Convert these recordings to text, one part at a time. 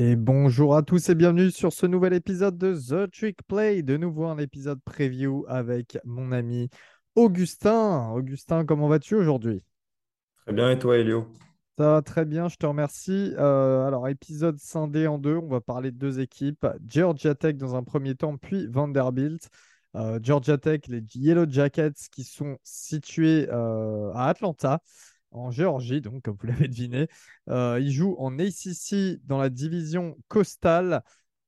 Et bonjour à tous et bienvenue sur ce nouvel épisode de The Trick Play. De nouveau un épisode preview avec mon ami Augustin. Augustin, comment vas-tu aujourd'hui? Très bien, et toi, Elio? Ça va très bien, je te remercie. Euh, alors, épisode scindé en deux, on va parler de deux équipes. Georgia Tech dans un premier temps, puis Vanderbilt. Euh, Georgia Tech, les Yellow Jackets qui sont situés euh, à Atlanta en Géorgie, donc comme vous l'avez deviné. Euh, il joue en ACC dans la division Coastal.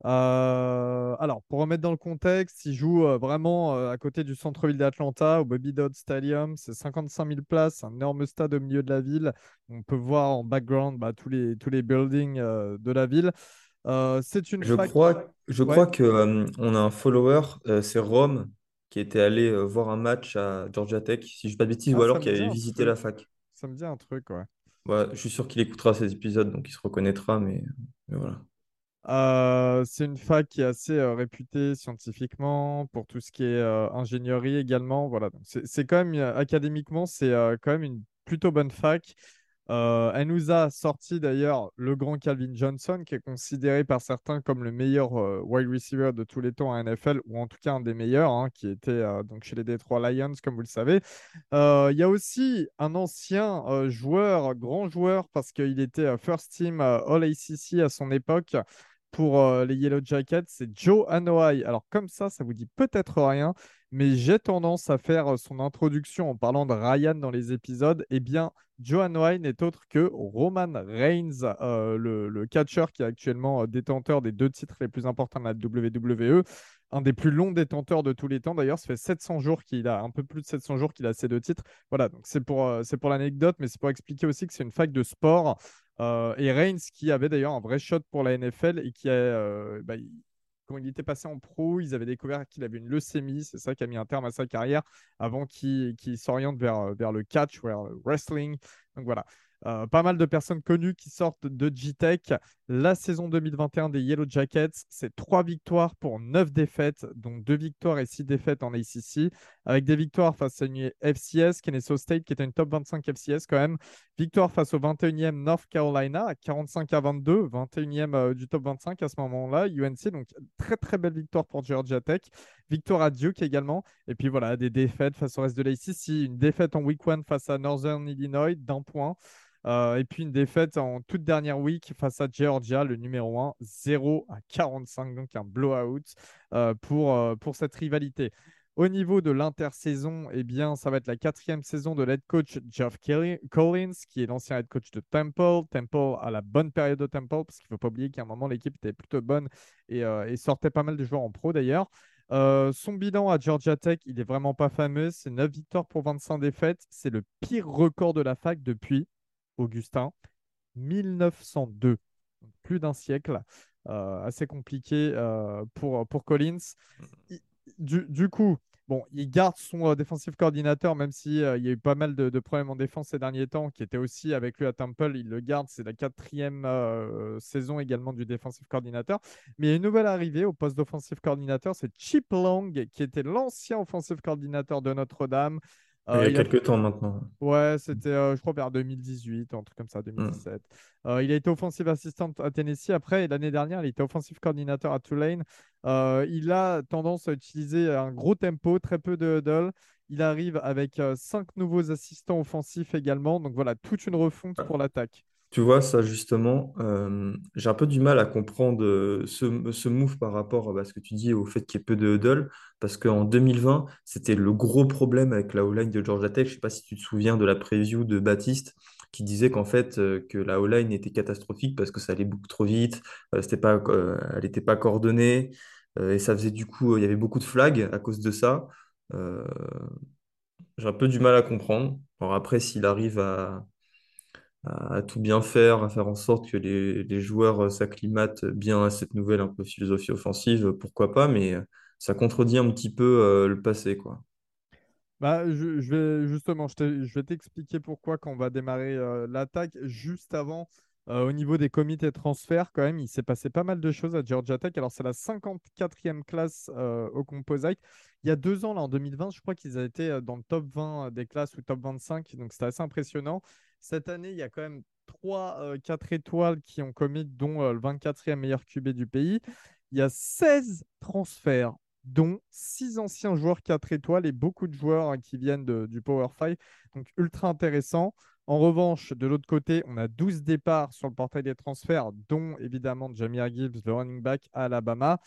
Euh, alors, pour remettre dans le contexte, il joue euh, vraiment à côté du centre-ville d'Atlanta, au Bobby Dodd Stadium. C'est 55 000 places, un énorme stade au milieu de la ville. On peut voir en background bah, tous, les, tous les buildings de la ville. c'est une Je crois, je crois que on a un follower, c'est Rome, qui était allé voir un match à Georgia Tech, si je ne dis pas de bêtises, ou Ah, alors qui avait visité la fac. Ça me dit un truc, ouais. Ouais, je suis sûr qu'il écoutera ces épisodes, donc il se reconnaîtra, mais, mais voilà. Euh, c'est une fac qui est assez euh, réputée scientifiquement pour tout ce qui est euh, ingénierie également. Voilà, c'est quand même académiquement, c'est quand même une plutôt bonne fac. Euh, elle nous a sorti d'ailleurs le grand Calvin Johnson, qui est considéré par certains comme le meilleur euh, wide receiver de tous les temps à NFL, ou en tout cas un des meilleurs, hein, qui était euh, donc chez les Detroit Lions, comme vous le savez. Il y a aussi un ancien joueur, grand joueur, parce qu'il était first team All ACC à son époque pour euh, les Yellow Jackets, c'est Joe Anoa'i. Alors comme ça, ça vous dit peut-être rien, mais j'ai tendance à faire euh, son introduction en parlant de Ryan dans les épisodes. Eh bien, Joe Anoa'i n'est autre que Roman Reigns, euh, le, catcher qui est actuellement détenteur des deux titres les plus importants de la WWE. Un des plus longs détenteurs de tous les temps. D'ailleurs, ça fait 700 jours qu'il a, un peu plus de 700 jours qu'il a ces deux titres. Voilà, donc c'est pour, c'est pour l'anecdote, mais c'est pour expliquer aussi que c'est une fac de sport euh, et Reigns, qui avait d'ailleurs un vrai shot pour la NFL et qui a, euh, bah, il- quand il était passé en pro, ils avaient découvert qu'il avait une leucémie. C'est ça qui a mis un terme à sa carrière avant qu'il s'oriente vers, euh, vers le catch, vers le wrestling. Donc voilà. Euh, pas mal de personnes connues qui sortent de G-Tech. La saison 2021 des Yellow Jackets, c'est trois victoires pour neuf défaites, donc deux victoires et six défaites en ACC, avec des victoires face à une FCS, Kennesaw State, qui était une top 25 FCS quand même, Victoire face au 21e North Carolina à 45 à 22, 21e euh, du top 25 à ce moment-là, UNC. Donc, très très belle victoire pour Georgia Tech. Victoire à Duke également. Et puis voilà, des défaites face au reste de l'ACC. Une défaite en week 1 face à Northern Illinois d'un point. Euh, et puis une défaite en toute dernière week face à Georgia, le numéro 1, 0 à 45, donc un blowout euh, pour, euh, pour cette rivalité. Au niveau de l'intersaison, eh bien, ça va être la quatrième saison de l'head coach Kelly- Collins, qui est l'ancien head coach de Temple. Temple a la bonne période de Temple, parce qu'il ne faut pas oublier qu'à un moment, l'équipe était plutôt bonne et, sortait pas mal de joueurs en pro d'ailleurs. Son bilan à Georgia Tech, il n'est vraiment pas fameux. C'est 9 victoires pour 25 défaites. C'est le pire record de la fac depuis, Augustin, 1902. Donc, plus d'un siècle. Euh, assez compliqué euh, pour, pour Collins. Il- du, du coup, bon, il garde son euh, défensif coordinateur, même si euh, il y a eu pas mal de, de problèmes en défense ces derniers temps, qui était aussi avec lui à Temple. Il le garde. C'est la quatrième saison également du défensif coordinateur. Mais il y a une nouvelle arrivée au poste d'offensive coordinateur. C'est Chip Long, qui était l'ancien offensive coordinateur de Notre-Dame. Il y a il a quelques temps maintenant. Ouais, c'était, euh, je crois, vers 2018, un truc comme ça, Hmm. 2017. Euh, il a été offensive assistant à Tennessee. Après, l'année dernière, il était offensive coordinateur à Tulane. Euh, il a tendance à utiliser un gros tempo, très peu de huddle. Il arrive avec cinq nouveaux assistants offensifs également. Donc voilà, toute une refonte pour l'attaque. Tu vois, ça justement, euh, j'ai un peu du mal à comprendre euh, ce, ce move par rapport à ce que tu dis au fait qu'il y ait peu de huddle, parce qu'en 2020, c'était le gros problème avec la O-line de Georgia Tech. Je ne sais pas si tu te souviens de la preview de Baptiste qui disait qu'en fait, euh, que la O-line était catastrophique parce que ça allait beaucoup trop vite, c'était pas, elle n'était pas coordonnée, et ça faisait du coup, il y avait beaucoup de flags à cause de ça. J'ai un peu du mal à comprendre. Alors après, s'il arrive à à, tout bien faire, à faire en sorte que les, joueurs euh, s'acclimatent bien à cette nouvelle philosophie offensive, pourquoi pas, mais euh, ça contredit un petit peu euh, le passé, quoi. Bah, je, vais justement, je, vais t'expliquer pourquoi quand on va démarrer l'attaque. Juste avant, au niveau des comités transferts, quand même, il s'est passé pas mal de choses à Georgia Tech. Alors, c'est la 54e classe au composite. Il y a deux ans, là, en 2020, je crois qu'ils euh, dans le top 20 des classes ou top 25. Donc, c'était assez impressionnant. Cette année, il y a quand même trois euh, 4 étoiles qui ont commit, dont euh, le 24e meilleur QB du pays. Il y a 16 transferts dont six anciens joueurs 4 étoiles et beaucoup de joueurs hein, qui viennent du Power 5. Donc ultra intéressant. En revanche, de l'autre côté, on a 12 départs sur le portail des transferts, dont évidemment Jamir Gibbs, le running back à Alabama.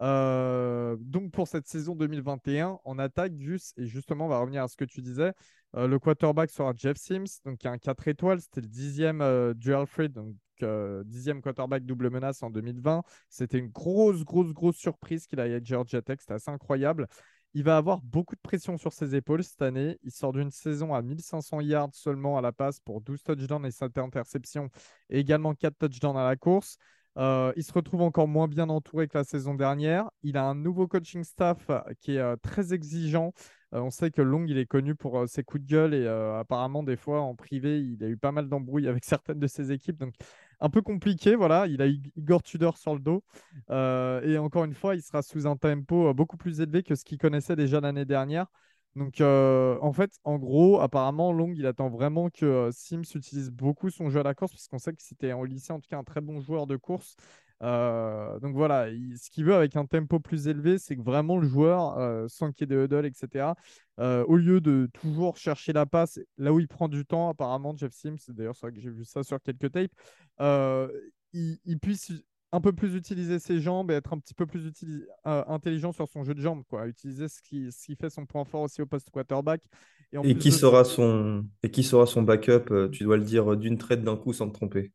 Euh, donc pour cette saison 2021, en attaque, Gus, et justement, on va revenir à ce que tu disais, euh, le quarterback sera Jeff Sims, donc qui a un 4 étoiles, c'était le dixième euh, du Alfred, donc euh, dixième quarterback double menace en 2020. C'était une grosse, grosse, grosse surprise qu'il a eu à Georgia Tech, c'était assez incroyable. Il va avoir beaucoup de pression sur ses épaules cette année. Il sort d'une saison à 1500 yards seulement à la passe pour 12 touchdowns et 7 interceptions et également 4 touchdowns à la course. Euh, il se retrouve encore moins bien entouré que la saison dernière. Il a un nouveau coaching staff euh, qui est euh, très exigeant. On sait que Long, il est connu pour ses coups de gueule et apparemment, des fois, en privé, il a eu pas mal d'embrouilles avec certaines de ses équipes. Donc, un peu compliqué. Voilà, il a Igor Tudor sur le dos. Et encore une fois, il sera sous un tempo beaucoup plus élevé que ce qu'il connaissait déjà l'année dernière. Donc, euh, en fait, en gros, apparemment, Long, il attend vraiment que euh, Sims utilise beaucoup son jeu à la course, parce qu'on sait que c'était au lycée, en tout cas, un très bon joueur de course. Euh, donc voilà, il- ce qu'il veut avec un tempo plus élevé, c'est que vraiment le joueur, sans qu'il y ait de huddle, etc., au lieu de toujours chercher la passe, là où il prend du temps, apparemment, Jeff Sims, d'ailleurs, c'est vrai que j'ai vu ça sur quelques tapes, il puisse un peu plus utiliser ses jambes et être un petit peu plus euh, intelligent sur son jeu de jambes, quoi. Utiliser ce qui, ce qui fait son point fort aussi au poste quarterback. Et en Et plus qui de sera son, et qui sera son backup, euh, tu dois le dire d'une traite d'un coup sans te tromper.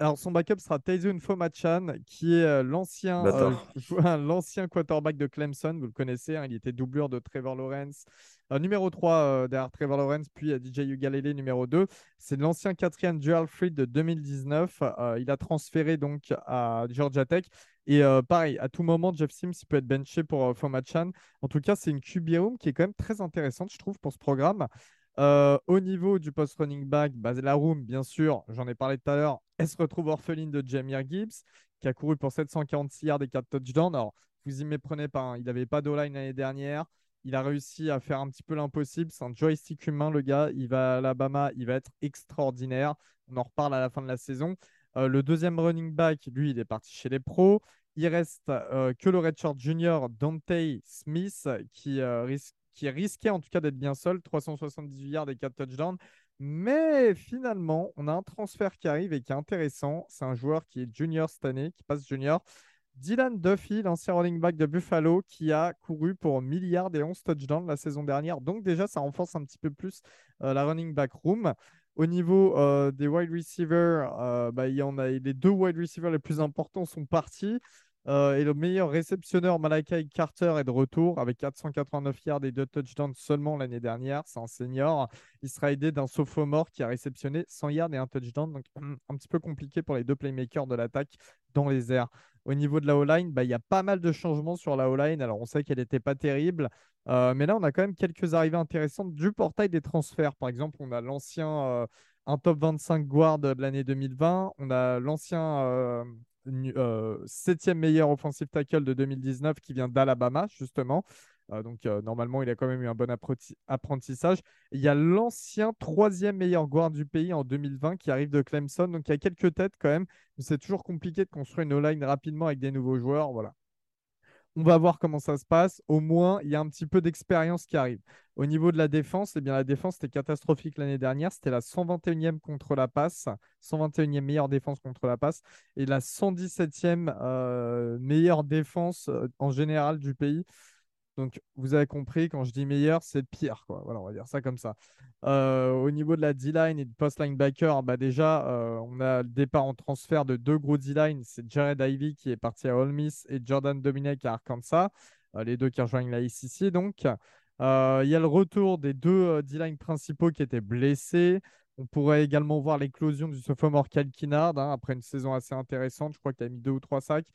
Alors, son backup sera Taysun Fomachan, qui est euh, l'ancien euh, l'ancien quarterback de Clemson. Vous le connaissez, hein, il était doublure de Trevor Lawrence, euh, numéro 3 euh, derrière Trevor Lawrence, puis à DJ Ugalele, numéro 2. C'est l'ancien quatrième du Alfred de 2019. Euh, il a transféré donc à Georgia Tech. Et pareil, à tout moment, Jeff Sims il peut être benché pour Fomachan. En tout cas, c'est une QB room qui est quand même très intéressante, je trouve, pour ce programme. Au niveau du post running back, bah, la room, bien sûr, j'en ai parlé tout à l'heure, elle se retrouve orpheline de Jamir Gibbs, qui a couru pour 746 yards et 4 touchdowns. Alors, vous y méprenez pas, hein, il n'avait pas d'O-line l'année dernière. Il a réussi à faire un petit peu l'impossible. C'est un joystick humain, le gars. Il va à Alabama, il va être extraordinaire. On en reparle à la fin de la saison. Euh, le deuxième running back, lui, il est parti chez les pros. Il reste euh, que le redshirt junior Dante Smith qui, euh, est risqué en tout cas d'être bien seul, 378 yards et 4 touchdowns. Mais finalement, on a un transfert qui arrive et qui est intéressant. C'est un joueur qui est junior cette année, qui passe junior. Dylan Duffy, l'ancien running back de Buffalo, qui a couru pour milliards et 11 touchdowns la saison dernière. Donc déjà, ça renforce un petit peu plus euh, la running back room. Au niveau euh, des wide receivers, euh, bah, il y en a, les deux wide receivers les plus importants sont partis. Euh, et le meilleur réceptionneur, Malakai Carter, est de retour avec 489 yards et 2 touchdowns seulement l'année dernière. C'est un senior. Il sera aidé d'un sophomore qui a réceptionné 100 yards et un touchdown. Donc, un petit peu compliqué pour les deux playmakers de l'attaque dans les airs. Au niveau de la O-line, bah, il y a pas mal de changements sur la O-line. Alors, on sait qu'elle n'était pas terrible. Euh, mais là, on a quand même quelques arrivées intéressantes du portail des transferts. Par exemple, on a l'ancien, euh, un top 25 guard de l'année 2020. On a l'ancien septième meilleur offensive tackle de 2019 qui vient d'Alabama, justement. Euh, donc, euh, normalement, il a quand même eu un bon apprenti- apprentissage. Il y a l'ancien troisième meilleur guard du pays en 2020 qui arrive de Clemson. Donc, il y a quelques têtes quand même. C'est toujours compliqué de construire une O-line rapidement avec des nouveaux joueurs. Voilà. On va voir comment ça se passe. Au moins, il y a un petit peu d'expérience qui arrive. Au niveau de la défense, eh bien, la défense était catastrophique l'année dernière. C'était la 121e contre la passe, 121e meilleure défense contre la passe et la 117e euh, meilleure défense euh, en général du pays. Donc, vous avez compris, quand je dis meilleur, c'est pire, quoi. Voilà, on va dire ça comme ça. Euh, au niveau de la D-line et du post linebacker, bah déjà, euh, on a le départ en transfert de deux gros D-line. C'est Jared Ivy qui est parti à Ole Miss et Jordan Dominic à Arkansas. Euh, les deux qui rejoignent la SEC, donc. Il y a le retour des deux D-line principaux qui étaient blessés. On pourrait également voir l'éclosion du sophomore Cal Kinnard, hein, après une saison assez intéressante. Je crois qu'il a mis deux ou trois sacs.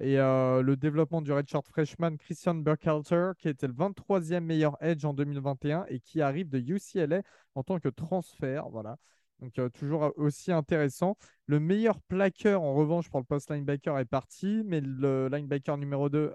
Et euh, le développement du redshirt freshman Christian Burkhalter, qui était le 23e meilleur edge en 2021 et qui arrive de UCLA en tant que transfert. Voilà. Donc, euh, toujours aussi intéressant. Le meilleur plaqueur, en revanche, pour le post linebacker est parti, mais le linebacker numéro 2,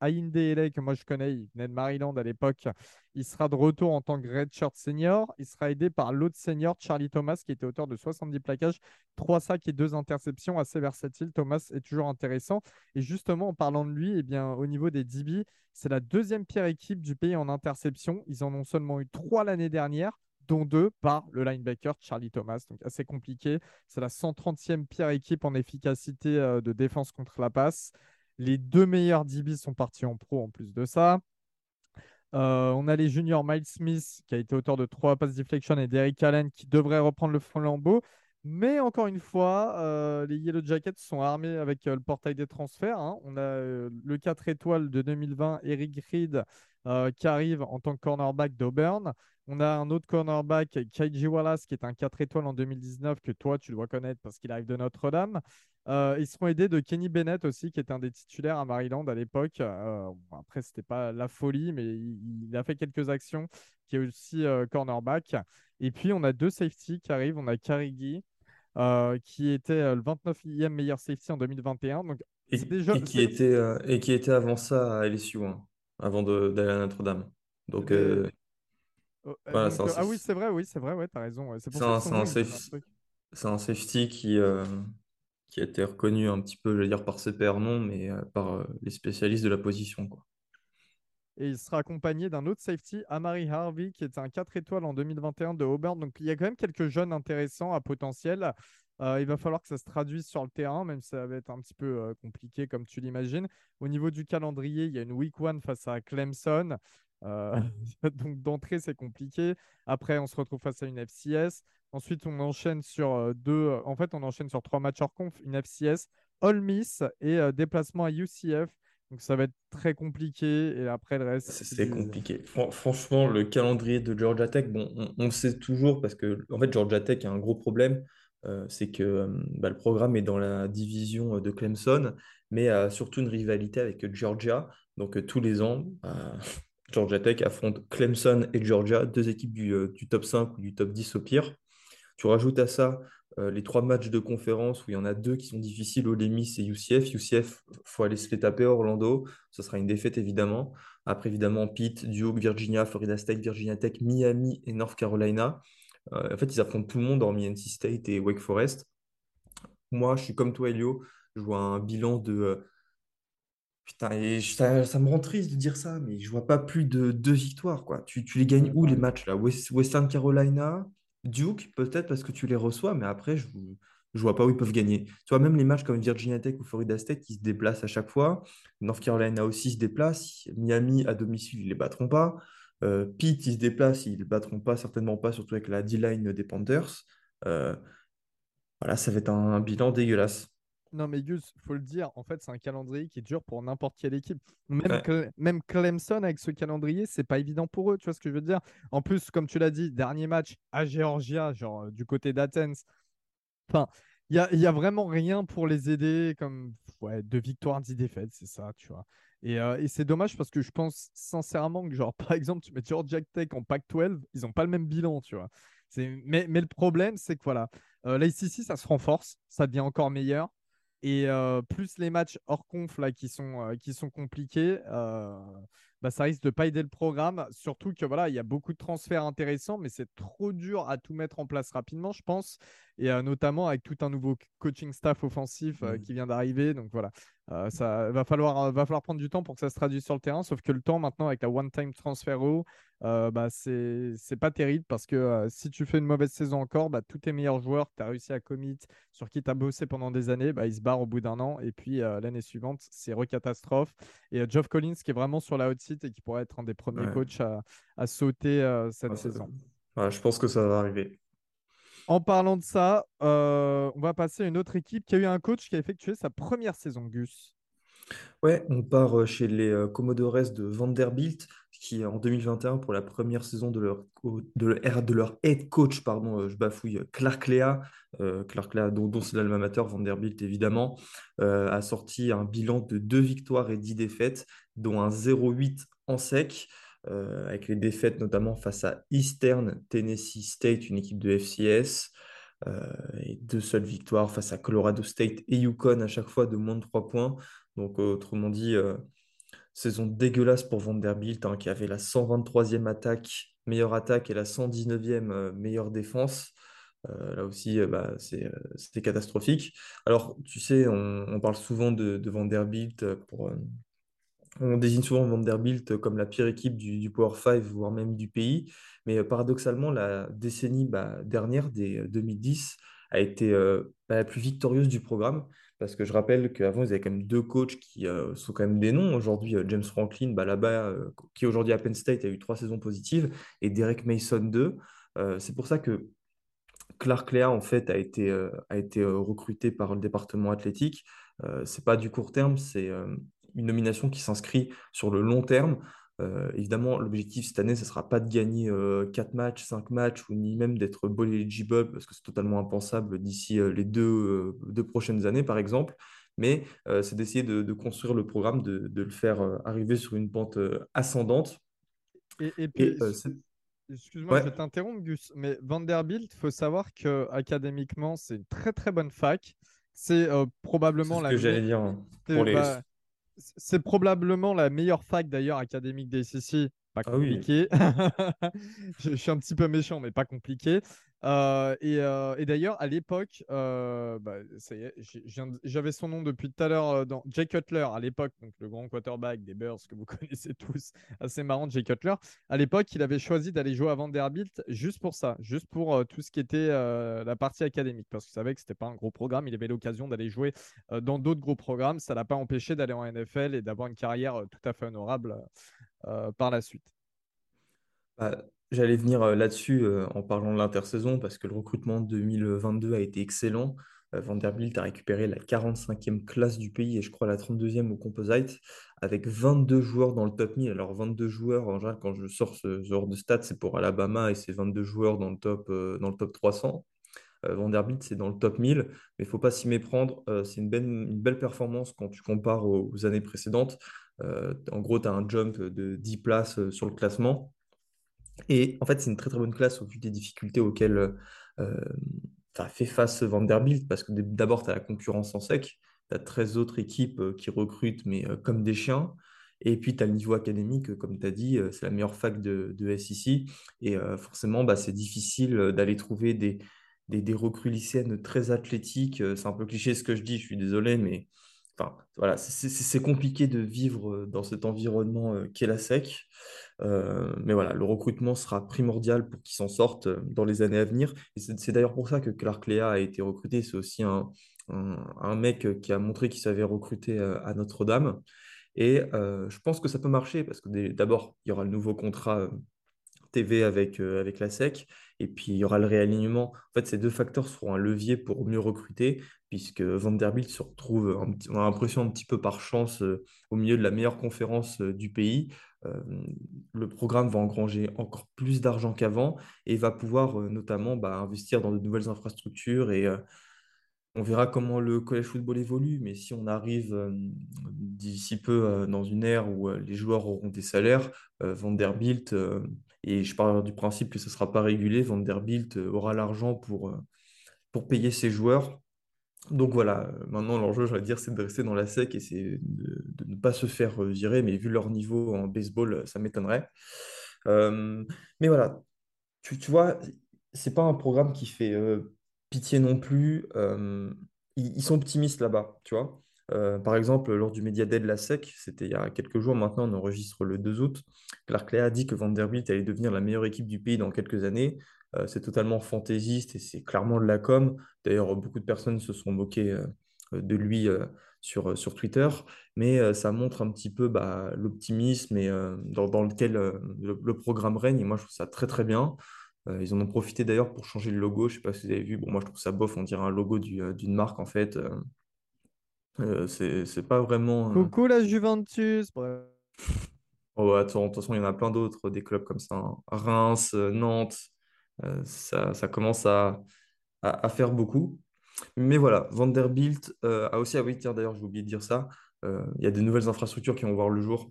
Ainde Ele, que moi je connais, il venait de Maryland à l'époque, il sera de retour en tant que redshirt senior. Il sera aidé par l'autre senior, Charlie Thomas, qui était auteur de 70 plaquages, 3 sacs et 2 interceptions, assez versatile. Thomas est toujours intéressant. Et justement, en parlant de lui, eh bien, au niveau des DB, c'est la deuxième pire équipe du pays en interception. Ils en ont seulement eu 3 l'année dernière dont deux par le linebacker Charlie Thomas. Donc assez compliqué. C'est la 130e pire équipe en efficacité euh, de défense contre la passe. Les deux meilleurs DB sont partis en pro en plus de ça. Euh, on a les juniors Miles Smith qui a été auteur de trois passes deflection et Derrick Allen qui devrait reprendre le flambeau. Mais encore une fois, euh, les Yellow Jackets sont armés avec le portail des transferts. Hein. On a le 4 étoiles de 2020, Eric Reed, qui arrive en tant que cornerback d'Auburn. On a un autre cornerback, Kaiji Wallace, qui est un 4 étoiles en 2019, que toi, tu dois connaître parce qu'il arrive de Notre-Dame. Euh, ils seront aidés de Kenny Bennett aussi, qui est un des titulaires à Maryland à l'époque. Euh, après, ce n'était pas la folie, mais il, a fait quelques actions, qui est aussi euh, cornerback. Et puis, on a deux safety qui arrivent. On a Karigi, qui était le 29e meilleur safety en 2021. Donc, et, qui était, et qui était avant ça à LSU, hein, avant d'aller à Notre-Dame. Donc, Oh, euh, ah oui, c'est vrai, oui, c'est vrai, ouais, t'as raison. C'est un, safety qui, euh, qui a été reconnu un petit peu, je vais dire, par ses pairs non, mais euh, par les spécialistes de la position. Quoi. Et il sera accompagné d'un autre safety, Amari Harvey, qui était un 4 étoiles en 2021 de Auburn. Donc il y a quand même quelques jeunes intéressants à potentiel. il va falloir que ça se traduise sur le terrain, même si ça va être un petit peu compliqué, comme tu l'imagines. Au niveau du calendrier, il y a une week one face à Clemson. Euh, donc d'entrée, c'est compliqué. Après, on se retrouve face à une FCS. Ensuite, on enchaîne sur euh, deux. Euh, en fait, on enchaîne sur trois matchs hors conf, une FCS, All Miss et déplacement à UCF. Donc ça va être très compliqué. Et après, le reste. C'est compliqué. franchement, le calendrier de Georgia Tech, bon, on, le sait toujours parce que en fait, Georgia Tech a un gros problème. c'est que bah, le programme est dans la division de Clemson, mais a surtout une rivalité avec Georgia. Donc tous les ans, Georgia Tech affronte Clemson et Georgia, deux équipes du, euh, top 5 ou du top 10 au pire. Tu rajoutes à ça euh, les trois matchs de conférence où il y en a deux qui sont difficiles, Ole Miss et UCF. UCF, il faut aller se les taper Orlando. Ce sera une défaite évidemment. Après, évidemment, Pitt, Duke, Virginia, Florida State, Virginia Tech, Miami et North Carolina. Euh, en fait, ils affrontent tout le monde, hormis NC State et Wake Forest. Moi, je suis comme toi, Elio. Je vois un bilan de Putain, et ça, ça me rend triste de dire ça, mais je vois pas plus de deux victoires, quoi. Tu, tu les gagnes où les matchs là? Western Carolina, Duke, peut-être parce que tu les reçois, mais après, je, je vois pas où ils peuvent gagner. Tu vois, même les matchs comme Virginia Tech ou Florida State, qui se déplacent à chaque fois. North Carolina aussi se déplace. Miami à domicile, ils les battront pas. Euh, Pitt, ils se déplacent, ils les battront pas, certainement pas, surtout avec la D-line des Panthers. Euh, voilà, ça va être un bilan dégueulasse. Non, mais Gus, il faut le dire, en fait, c'est un calendrier qui est dur pour n'importe quelle équipe. Même, même Clemson, avec ce calendrier, c'est pas évident pour eux, tu vois ce que je veux dire? En plus, comme tu l'as dit, dernier match à Georgia, genre euh, du côté d'Athens. Enfin, il n'y a, y a, vraiment rien pour les aider, comme ouais, deux victoires, dix défaites, c'est ça, tu vois. Et, euh, et c'est dommage parce que je pense sincèrement que, genre, par exemple, tu mets Georgia Tech en Pac-12, ils n'ont pas le même bilan, tu vois. Mais, mais le problème, c'est que voilà, euh, ça se renforce, ça devient encore meilleur. Et plus les matchs hors conf là, qui, sont, qui sont compliqués, bah, ça risque de pas aider le programme. Surtout que voilà, il y a beaucoup de transferts intéressants, mais c'est trop dur à tout mettre en place rapidement, je pense. Et notamment avec tout un nouveau coaching staff offensif mmh. qui vient d'arriver. Donc voilà, ça va falloir, va falloir prendre du temps pour que ça se traduise sur le terrain. Sauf que le temps maintenant avec la one-time transfer euh, bah, c'est pas terrible parce que euh, si tu fais une mauvaise saison encore, bah, tous tes meilleurs joueurs que tu as réussi à commit, sur qui tu as bossé pendant des années, bah, ils se barrent au bout d'un an. Et puis euh, l'année suivante, c'est recatastrophe. Et Geoff Collins qui est vraiment sur la hot seat et qui pourrait être un des premiers coachs à, sauter cette saison. je pense que ça va arriver. En parlant de ça, on va passer à une autre équipe qui a eu un coach qui a effectué sa première saison, Gus. Ouais, on part chez les Commodores de Vanderbilt, qui en 2021, pour la première saison de leur, de leur, de leur head coach, pardon, euh, je bafouille, Clark Lea, euh, Clark Lea dont, dont c'est l'alma mater, Vanderbilt évidemment, euh, a sorti un bilan de 2 victoires et 10 défaites, dont un 0-8 en sec. avec les défaites notamment face à Eastern Tennessee State, une équipe de FCS, et deux seules victoires face à Colorado State et Yukon, à chaque fois de moins de 3 points. Donc, autrement dit, Saison dégueulasse pour Vanderbilt, hein, qui avait la 123e attaque, meilleure attaque, et la 119e euh, meilleure défense. Euh, là aussi, euh, bah, c'était catastrophique. Alors, tu sais, on, parle souvent de, Vanderbilt on désigne souvent Vanderbilt comme la pire équipe du, Power 5, voire même du pays. Mais paradoxalement, la décennie bah, dernière, des 2010, a été bah, la plus victorieuse du programme. Parce que je rappelle qu'avant, ils avaient quand même deux coachs qui euh, sont quand même des noms. Aujourd'hui, euh, James Franklin, bah, là-bas, euh, qui aujourd'hui à Penn State a eu trois saisons positives, et Derek Mason deux. c'est pour ça que Clark Lea, en fait, a été, a été recruté par le département athlétique. c'est pas du court terme, c'est une nomination qui s'inscrit sur le long terme. Euh, évidemment, l'objectif cette année, ce ne sera pas de gagner 4 euh, matchs, 5 matchs, ou ni même d'être bowl eligible, parce que c'est totalement impensable d'ici euh, les deux, deux, prochaines années, par exemple. Mais c'est d'essayer de, construire le programme, de, de, le faire arriver sur une pente ascendante. Et, puis, excuse-moi, je vais t'interrompre, Gus, mais Vanderbilt, il faut savoir que académiquement, c'est une très très bonne fac. C'est probablement ce la. que j'allais dire hein, pour les, bah, c'est probablement la meilleure fac d'ailleurs académique des. Pas ah compliqué. je, suis un petit peu méchant, mais pas compliqué. Et, d'ailleurs, à l'époque, bah, j'avais son nom depuis tout à l'heure dans Jay Cutler à l'époque, donc le grand quarterback des Bears que vous connaissez tous, assez marrant, Jay Cutler. À l'époque, il avait choisi d'aller jouer à Vanderbilt juste pour ça, juste pour tout ce qui était la partie académique, parce qu'il savait que c'était pas un gros programme. Il avait l'occasion d'aller jouer dans d'autres gros programmes. Ça l'a pas empêché d'aller en NFL et d'avoir une carrière tout à fait honorable par la suite. Bah, J'allais venir euh, là-dessus euh, en parlant de l'intersaison parce que le recrutement 2022 a été excellent. Euh, Vanderbilt a récupéré la 45e classe du pays et je crois la 32e au composite avec 22 joueurs dans le top 1000. Alors 22 joueurs, en général, quand je sors ce genre de stats, c'est pour Alabama et c'est 22 joueurs dans le top, dans top 300. Vanderbilt, c'est dans le top 1000, mais il ne faut pas s'y méprendre. c'est une belle performance quand tu compares aux, années précédentes. en gros, tu as un jump de 10 places sur le classement. Et en fait, c'est une très très bonne classe au vu des difficultés auxquelles euh, fait face Vanderbilt, parce que d'abord, tu as la concurrence en sec, tu as 13 autres équipes euh, qui recrutent, mais euh, comme des chiens. Et puis, tu as le niveau académique, comme tu as dit, c'est la meilleure fac de, de SEC. Et forcément, bah, c'est difficile d'aller trouver des, des, des, recrues lycéennes très athlétiques. C'est un peu cliché ce que je dis, je suis désolé, mais voilà, c'est compliqué de vivre dans cet environnement qu'est la SEC. Euh, mais voilà, le recrutement sera primordial pour qu'ils s'en sortent dans les années à venir. C'est d'ailleurs pour ça que Clark Lea a été recruté. C'est aussi un, un, mec qui a montré qu'il savait recruter à Notre-Dame. Et je pense que ça peut marcher parce que d'abord, il y aura le nouveau contrat TV avec, avec la SEC. Et puis, il y aura le réalignement. En fait, ces deux facteurs seront un levier pour mieux recruter, puisque Vanderbilt se retrouve, on a l'impression, un petit peu par chance euh, au milieu de la meilleure conférence euh, du pays. Euh, le programme va engranger encore plus d'argent qu'avant et va pouvoir notamment bah, investir dans de nouvelles infrastructures et on verra comment le college football évolue, mais si on arrive d'ici peu dans une ère où les joueurs auront des salaires, Vanderbilt et je pars du principe que ce ne sera pas régulé. Vanderbilt euh, aura l'argent pour, euh, pour payer ses joueurs. Donc voilà, euh, maintenant l'enjeu, je vais dire, c'est de rester dans la SEC et c'est de, ne pas se faire virer, mais vu leur niveau en baseball, ça m'étonnerait. mais voilà, tu, tu vois, c'est pas un programme qui fait pitié non plus. Ils, ils, sont optimistes là-bas, tu vois. Euh, par exemple, lors du Media Day de la SEC, c'était il y a quelques jours maintenant, on enregistre le 2 août, Clark Lea a dit que Vanderbilt allait devenir la meilleure équipe du pays dans quelques années. Euh, c'est totalement fantaisiste et c'est clairement de la com. D'ailleurs, beaucoup de personnes se sont moquées euh, de lui sur, sur Twitter, mais ça montre un petit peu bah, l'optimisme et, dans, lequel le, programme règne. Et moi, je trouve ça très très bien. ils en ont profité d'ailleurs pour changer le logo. Je ne sais pas si vous avez vu. Bon, moi, je trouve ça bof. On dirait un logo d'une marque en fait. Euh, c'est pas vraiment. Euh, Coucou la Juventus. Oh, attends, de toute façon, il y en a plein d'autres, des clubs comme ça. hein. Reims, euh, Nantes, euh, ça, ça commence à, à, à faire beaucoup. Mais voilà, Vanderbilt euh, a aussi, ah oui, tiens, d'ailleurs, j'ai oublié de dire ça, euh, il y a des nouvelles infrastructures qui vont voir le jour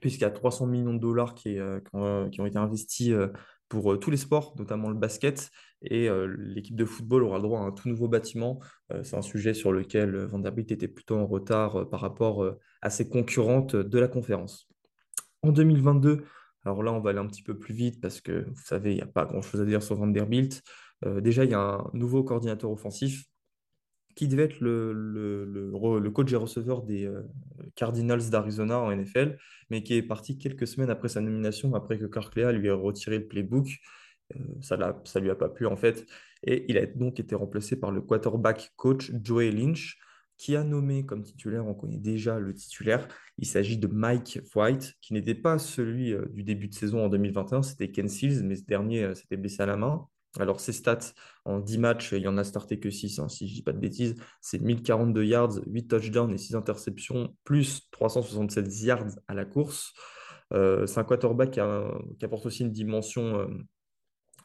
puisqu'il y a 300 millions de dollars qui, euh, qui ont, euh, qui ont été investis euh, pour euh, tous les sports, notamment le basket, et euh, l'équipe de football aura le droit à un tout nouveau bâtiment. Euh, c'est un sujet sur lequel Vanderbilt était plutôt en retard par rapport à ses concurrentes de la conférence. En 2022, alors là, on va aller un petit peu plus vite parce que vous savez, il n'y a pas grand-chose à dire sur Vanderbilt. Déjà, il y a un nouveau coordinateur offensif qui devait être le, coach et receveur des euh, Cardinals d'Arizona en NFL, mais qui est parti quelques semaines après sa nomination, après que Clark Lea lui ait retiré le playbook. Euh, ça ça lui a pas plu en fait. Et il a donc été remplacé par le quarterback coach Joey Lynch, qui a nommé comme titulaire, on connaît déjà le titulaire, il s'agit de Mike White, qui n'était pas celui euh, du début de saison en 2021, c'était Ken Seals, mais ce dernier s'était blessé à la main. Alors, ses stats en 10 matchs, il en a starté que 6, hein, si je dis pas de bêtises. C'est 1042 yards, 8 touchdowns et 6 interceptions, plus 367 yards à la course. Euh, c'est un quarterback qui apporte aussi une dimension euh,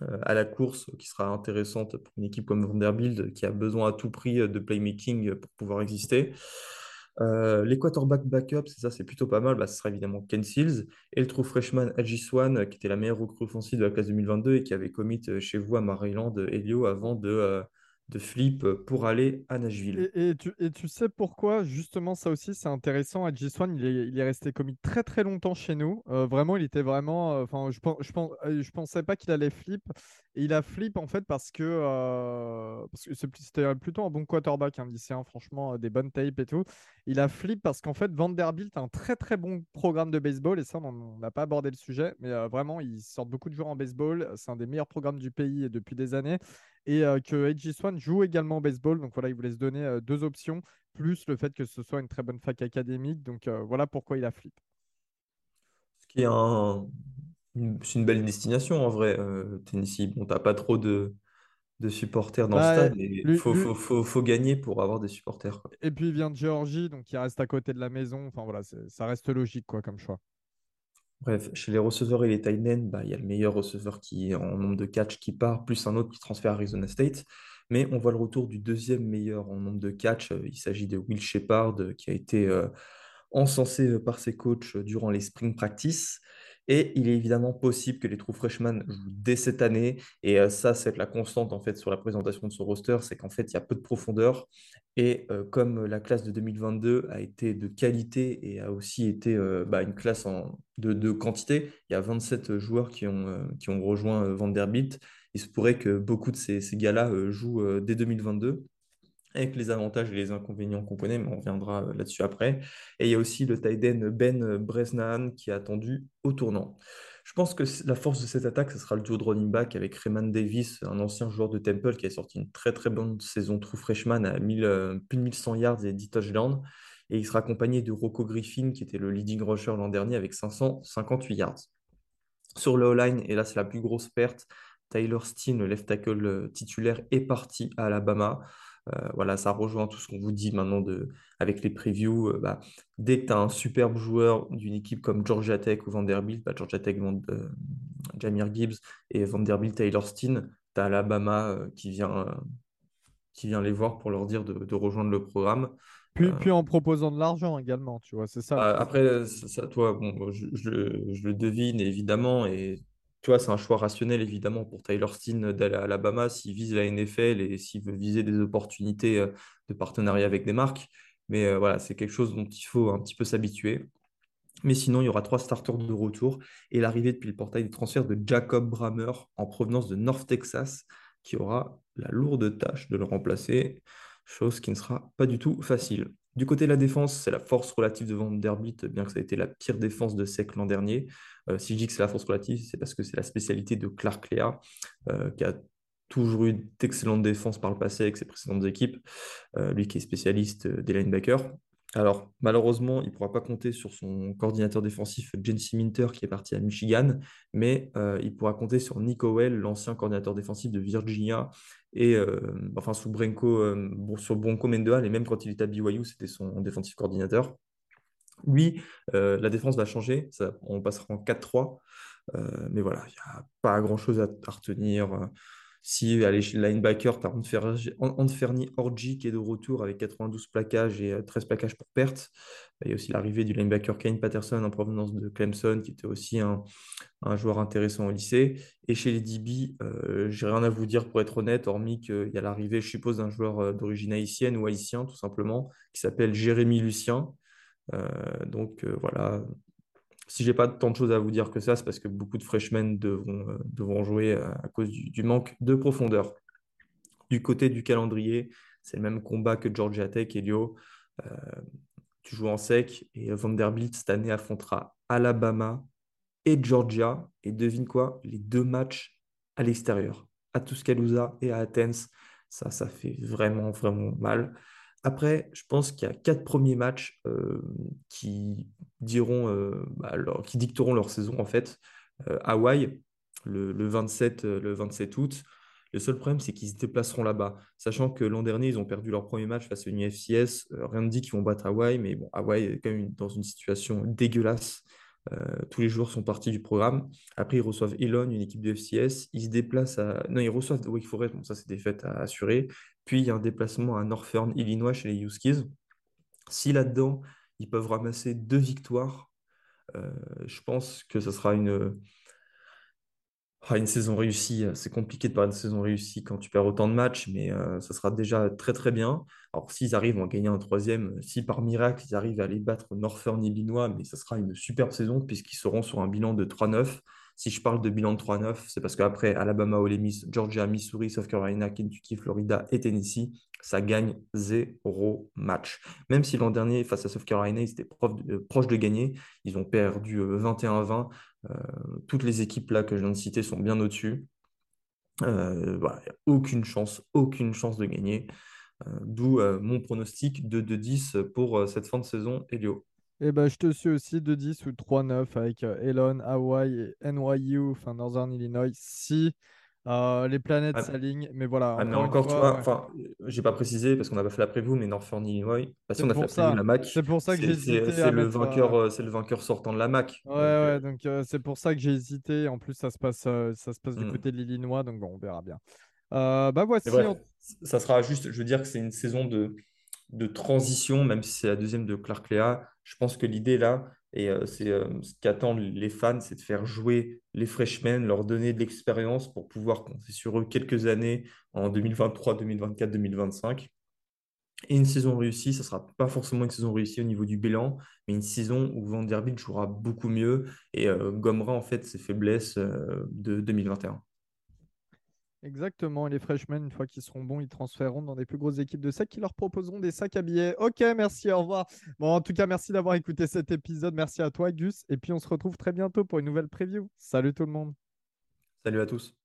euh, à la course qui sera intéressante pour une équipe comme Vanderbilt qui a besoin à tout prix de playmaking pour pouvoir exister. Euh, les quarterbacks backup, c'est ça, c'est plutôt pas mal. Bah, ce sera évidemment Ken Seals et le true freshman Aggie Swan, euh, qui était la meilleure recrue offensive de la classe 2022 et qui avait commit euh, chez vous à Maryland, euh, Elio, avant de, de flip euh, pour aller à Nashville. Et, tu, sais pourquoi, justement, ça aussi, c'est intéressant. Edgy Swan, il est, resté commis très très longtemps chez nous. Euh, vraiment, il était vraiment. euh, Enfin, je, je, je pensais pas qu'il allait flip. Il a flip en fait parce que euh, c'était plutôt un bon quarterback, un lycéen, franchement, des bonnes tapes et tout. Il a flip parce qu'en fait, Vanderbilt a un très très bon programme de baseball. Et ça, on n'a pas abordé le sujet. Mais vraiment, ils sortent beaucoup de joueurs en baseball. C'est un des meilleurs programmes du pays depuis des années et euh, que AJ Swan joue également au baseball. Donc voilà, il voulait se donner euh, deux options, plus le fait que ce soit une très bonne fac académique. Donc euh, voilà pourquoi il a flip. Ce qui est un, c'est une belle destination en vrai, Tennessee. Bon, t'as pas trop de, de supporters dans le Bah, stade il faut, lui- faut, faut, faut gagner pour avoir des supporters, quoi. et puis il vient de Géorgie, donc il reste à côté de la maison. Enfin voilà, ça reste logique quoi comme choix. Bref, chez les receveurs et les tight ends, bah, il y a le meilleur receveur qui en nombre de catch qui part, plus un autre qui transfère à Arizona State. Mais on voit le retour du deuxième meilleur en nombre de catch. Euh, Il s'agit de Will Shepard, euh, qui a été euh, encensé par ses coachs durant les spring practice. Et il est évidemment possible que les true freshmen jouent dès cette année. Et euh, ça, c'est la constante en fait sur la présentation de ce roster, c'est qu'en fait, il y a peu de profondeur. Et euh, comme la classe de 2022 a été de qualité et a aussi été euh, bah, une classe de, de quantité, il y a 27 joueurs qui ont, qui ont rejoint Vanderbilt. Il se pourrait que beaucoup de ces, ces gars-là jouent dès 2022 avec les avantages et les inconvénients qu'on connaît, mais on reviendra euh, là-dessus après. Et il y a aussi le end Ben Bresnahan qui est attendu au tournant. Je pense que la force de cette attaque, ce sera le duo de running back avec Raymond Davis, un ancien joueur de Temple qui a sorti une très très bonne saison true freshman à 1000, euh, plus de 1100 yards et 10 touchdowns. Et il sera accompagné de Rocco Griffin qui était le leading rusher l'an dernier avec 558 yards. Sur le O-line, et là c'est la plus grosse perte, Tyler Steen, le left tackle euh, titulaire, est parti à Alabama. Euh, voilà, ça rejoint tout ce qu'on vous dit maintenant de, avec les previews. Euh, bah, dès que tu as un superbe joueur d'une équipe comme Georgia Tech ou Vanderbilt, bah, Georgia Tech, Van- euh, Jahmyr Gibbs et Vanderbilt, Tyler Steen, tu as Alabama qui vient, qui vient les voir pour leur dire de, de rejoindre le programme. Puis, puis en proposant de l'argent également, tu vois, c'est ça bah. Après, ça, toi, bon, je, je le je le devine évidemment, et tu vois, c'est un choix rationnel évidemment pour Tyler Steen d'aller à Alabama s'il vise la NFL et s'il veut viser des opportunités euh, de partenariat avec des marques. Mais euh, voilà, c'est quelque chose dont il faut un petit peu s'habituer. Mais sinon, il y aura trois starters de retour et l'arrivée depuis le portail des transferts de Jacob Brammer en provenance de North Texas, qui aura la lourde tâche de le remplacer, chose qui ne sera pas du tout facile. Du côté de la défense, c'est la force relative de Vanderbilt, bien que ça ait été la pire défense de SEC l'an dernier. Euh, si je dis que c'est la force relative, c'est parce que c'est la spécialité de Clark Lea, euh, qui a toujours eu d'excellentes défenses par le passé avec ses précédentes équipes, euh, lui qui est spécialiste des linebackers. Alors, malheureusement, il ne pourra pas compter sur son coordinateur défensif, Jency Minter, qui est parti à Michigan, mais euh, il pourra compter sur Nick Howell, l'ancien coordinateur défensif de Virginia, et euh, enfin sous Bronco, euh, sur Bronco Mendenhall, et même quand il était à BYU, c'était son défensif coordinateur. Lui, euh, la défense va changer, on passera en 4-3. Euh, mais voilà, il n'y a pas grand-chose à retenir. Si, allez, chez le linebacker, tu as Anferni Orji qui est de retour avec 92 plaquages et 13 plaquages pour perte. Il y a aussi l'arrivée du linebacker Kane Patterson en provenance de Clemson, qui était aussi un, joueur intéressant au lycée. Et chez les DB, euh, j'ai rien à vous dire pour être honnête, hormis qu'il y a l'arrivée, je suppose, d'un joueur euh, d'origine haïtienne ou haïtien, tout simplement, qui s'appelle Jérémy Lucien. Euh, donc euh, voilà, si j'ai pas tant de choses à vous dire que ça, c'est parce que beaucoup de freshmen devront, euh, jouer à cause du, du manque de profondeur. Du côté du calendrier, c'est le même combat que Georgia Tech, Elio. Euh, tu joues en sec et Vanderbilt cette année affrontera Alabama et Georgia. Et devine quoi? Les deux matchs à l'extérieur, à Tuscaloosa et à Athens. Ça, ça fait vraiment, vraiment mal. Après, je pense qu'il y a quatre premiers matchs euh, qui diront, euh, bah, qui dicteront leur saison en fait. Euh, Hawaï, le, le 27, euh, le 27 août. Le seul problème, c'est qu'ils se déplaceront là-bas. Sachant que l'an dernier, ils ont perdu leur premier match face à une FCS. Rien ne dit qu'ils vont battre Hawaï, mais Hawaï est quand même dans une situation dégueulasse. Tous les joueurs sont partis du programme. Après, ils reçoivent Elon, une équipe de FCS. Ils se déplacent à. Non, ils reçoivent Wake Forest. Bon, ça, c'est des fêtes à assurer. Puis, il y a un déplacement à Northern, Illinois, chez les Huskies. Si là-dedans, ils peuvent ramasser deux victoires, euh, je pense que ce sera une, ah, une saison réussie. C'est compliqué de parler de saison réussie quand tu perds autant de matchs, mais euh, ça sera déjà très très bien. Alors, s'ils arrivent à en gagner un troisième, si par miracle ils arrivent à aller battre Northern Illinois, mais ça sera une superbe saison puisqu'ils seront sur un bilan de 3-9. Si je parle de bilan de 3-9, c'est parce qu'après Alabama, Ole Miss, Georgia, Missouri, South Carolina, Kentucky, Florida et Tennessee, ça gagne zéro match. Même si l'an dernier, face à South Carolina, ils étaient proches de, proches de gagner, ils ont perdu euh, 21-20. Euh, toutes les équipes là que je viens de citer sont bien au-dessus. Euh, aucune chance, aucune chance de gagner. Euh, D'où euh, mon pronostic de 2-10 pour euh, cette fin de saison, Elio. Et ben, je te suis aussi 2-10 ou 3-9 avec euh, Elon, Hawaii et NYU, enfin Northern Illinois, si euh, les planètes Ah, s'alignent. Mais voilà, ah, mais encore tu vois, enfin, j'ai pas précisé parce qu'on n'a pas fait la préview, mais Northern Illinois, bah, si C'est on a fait la préview, la MAC, C'est pour ça que j'ai hésité c'est le euh, vainqueur, euh, c'est le vainqueur sortant de la MAC. Ouais, Donc, ouais, donc euh, c'est pour ça que j'ai hésité. En plus, ça se passe, ça se passe du hmm. côté de l'Illinois, donc bon, on verra bien. Bah voici. bref, en- ça sera juste, je veux dire que c'est une saison de, de transition, même si c'est la deuxième de Clark Lea. Je pense que l'idée là, et euh, c'est euh, ce qu'attendent les fans, c'est de faire jouer les freshmen, leur donner de l'expérience pour pouvoir compter sur eux quelques années en 2023, 2024, 2025. Et une saison réussie, ça ne sera pas forcément une saison réussie au niveau du bilan, mais une saison où Vanderbilt jouera beaucoup mieux et euh, gommera en fait ses faiblesses de 2021. Exactement. Les freshmen, une fois qu'ils seront bons, ils transféreront dans des plus grosses équipes de sacs qui leur proposeront des sacs à billets. Ok, merci, au revoir. Bon, en tout cas, merci d'avoir écouté cet épisode. Merci à toi, Gus. Et puis, on se retrouve très bientôt pour une nouvelle preview. Salut tout le monde. Salut à tous.